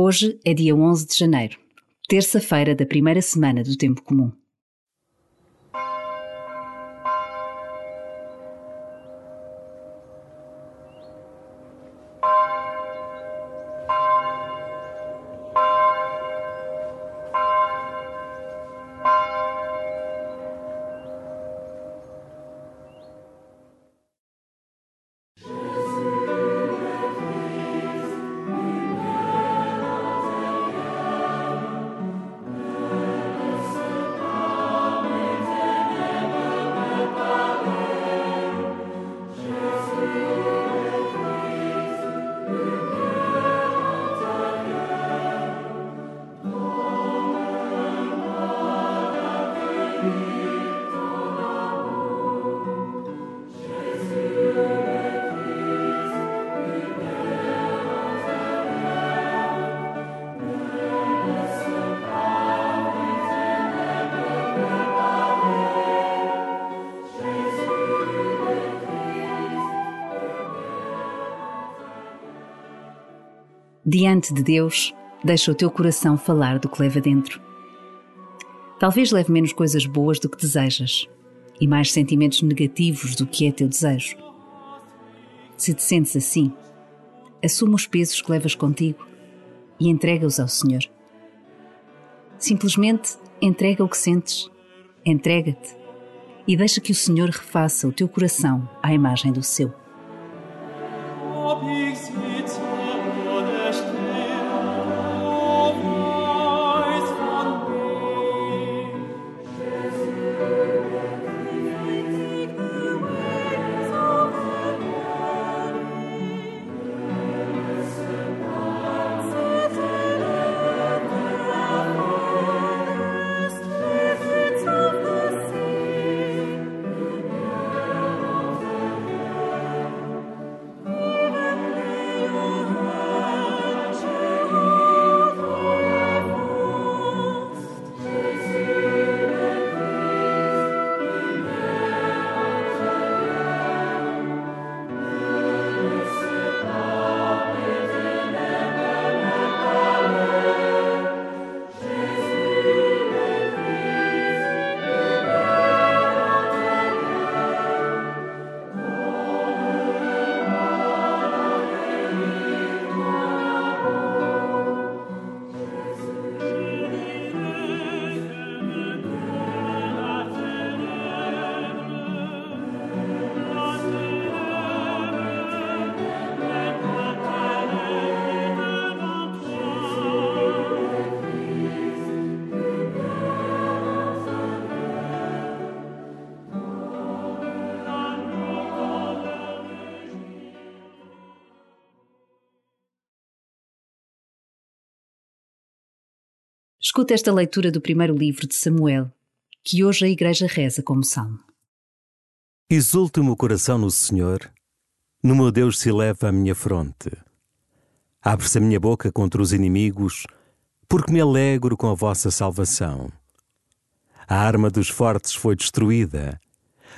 Hoje é dia 11 de janeiro, terça-feira da primeira semana do Tempo Comum. Diante de Deus, deixa o teu coração falar do que leva dentro. Talvez leve menos coisas boas do que desejas e mais sentimentos negativos do que é teu desejo. Se te sentes assim, assuma os pesos que levas contigo e entrega-os ao Senhor. Simplesmente entrega o que sentes, entrega-te e deixa que o Senhor refaça o teu coração à imagem do seu. ob ich sitze oder stehe. Escuta esta leitura do primeiro livro de Samuel, que hoje a Igreja reza como salmo. Exulte o meu coração no Senhor, no meu Deus se eleva a minha fronte. Abre-se a minha boca contra os inimigos, porque me alegro com a vossa salvação. A arma dos fortes foi destruída,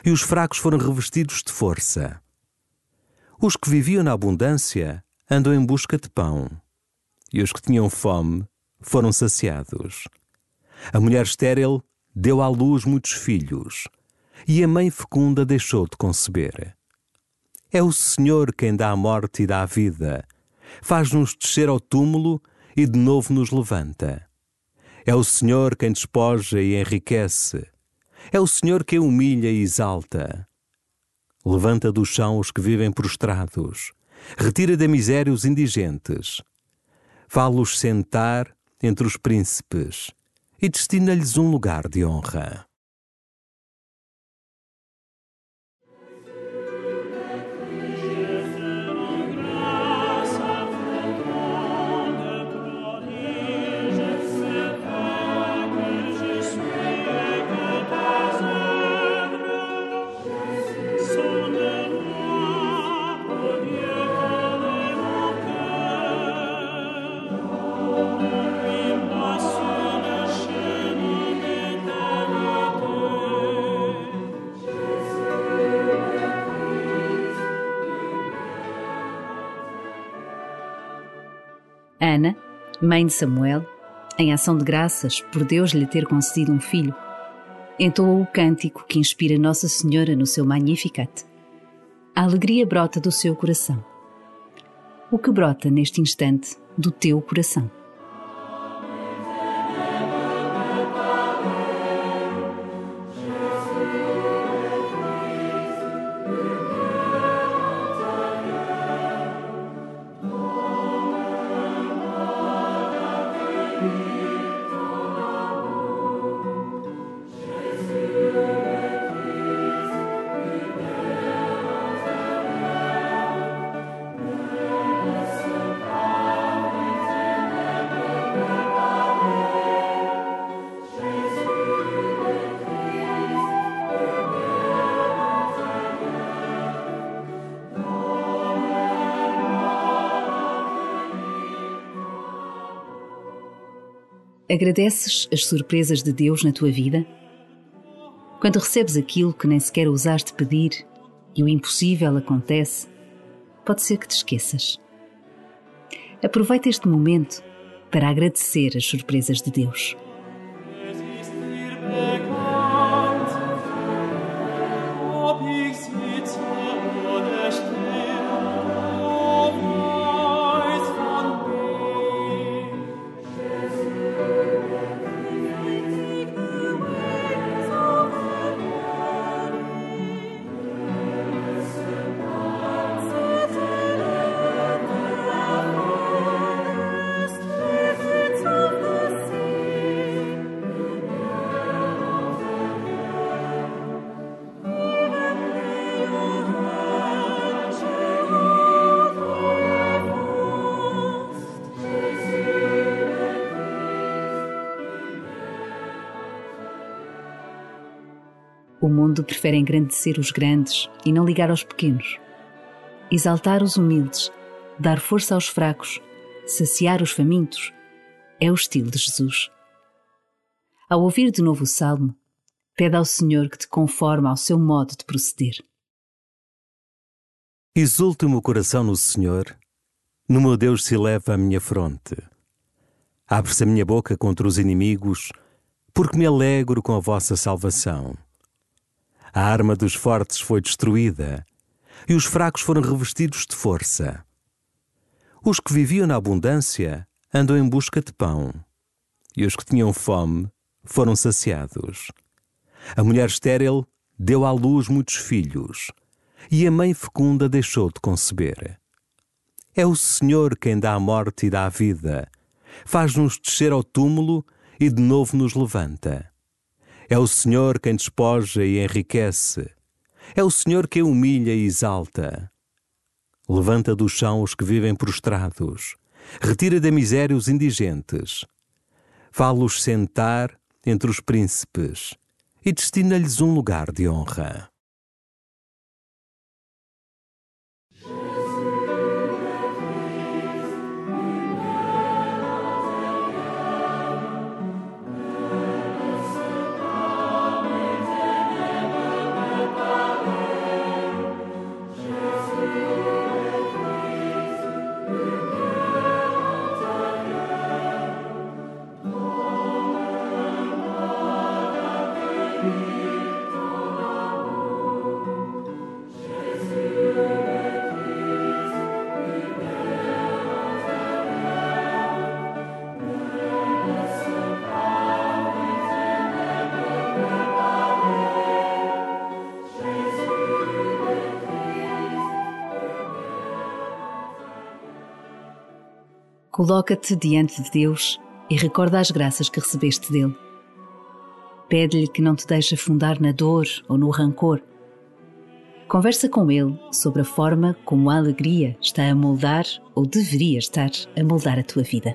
e os fracos foram revestidos de força. Os que viviam na abundância andam em busca de pão, e os que tinham fome foram saciados. A mulher estéril deu à luz muitos filhos, e a mãe fecunda deixou de conceber. É o Senhor quem dá a morte e dá a vida, faz-nos descer ao túmulo e de novo nos levanta. É o Senhor quem despoja e enriquece. É o Senhor quem humilha e exalta. Levanta do chão os que vivem prostrados, retira da miséria os indigentes. Fá-los sentar entre os príncipes e destina-lhes um lugar de honra. Ana, mãe de Samuel, em ação de graças por Deus lhe ter concedido um filho, entoou o cântico que inspira Nossa Senhora no seu Magnificat. A alegria brota do seu coração. O que brota neste instante do teu coração? Agradeces as surpresas de Deus na tua vida? Quando recebes aquilo que nem sequer ousaste pedir e o impossível acontece, pode ser que te esqueças. Aproveita este momento para agradecer as surpresas de Deus. Mundo prefere engrandecer os grandes e não ligar aos pequenos. Exaltar os humildes, dar força aos fracos, saciar os famintos é o estilo de Jesus. Ao ouvir de novo o salmo, pede ao Senhor que te conforme ao seu modo de proceder. Exulta o meu coração no Senhor, no meu Deus se eleva a minha fronte. Abre-se a minha boca contra os inimigos, porque me alegro com a vossa salvação. A arma dos fortes foi destruída e os fracos foram revestidos de força. Os que viviam na abundância andam em busca de pão e os que tinham fome foram saciados. A mulher estéril deu à luz muitos filhos e a mãe fecunda deixou de conceber. É o Senhor quem dá a morte e dá a vida, faz-nos descer ao túmulo e de novo nos levanta. É o Senhor quem despoja e enriquece. É o Senhor quem humilha e exalta. Levanta do chão os que vivem prostrados. Retira da miséria os indigentes. Fá-los sentar entre os príncipes e destina-lhes um lugar de honra. Coloca-te diante de Deus e recorda as graças que recebeste dele. Pede-lhe que não te deixe afundar na dor ou no rancor. Conversa com ele sobre a forma como a alegria está a moldar ou deveria estar a moldar a tua vida.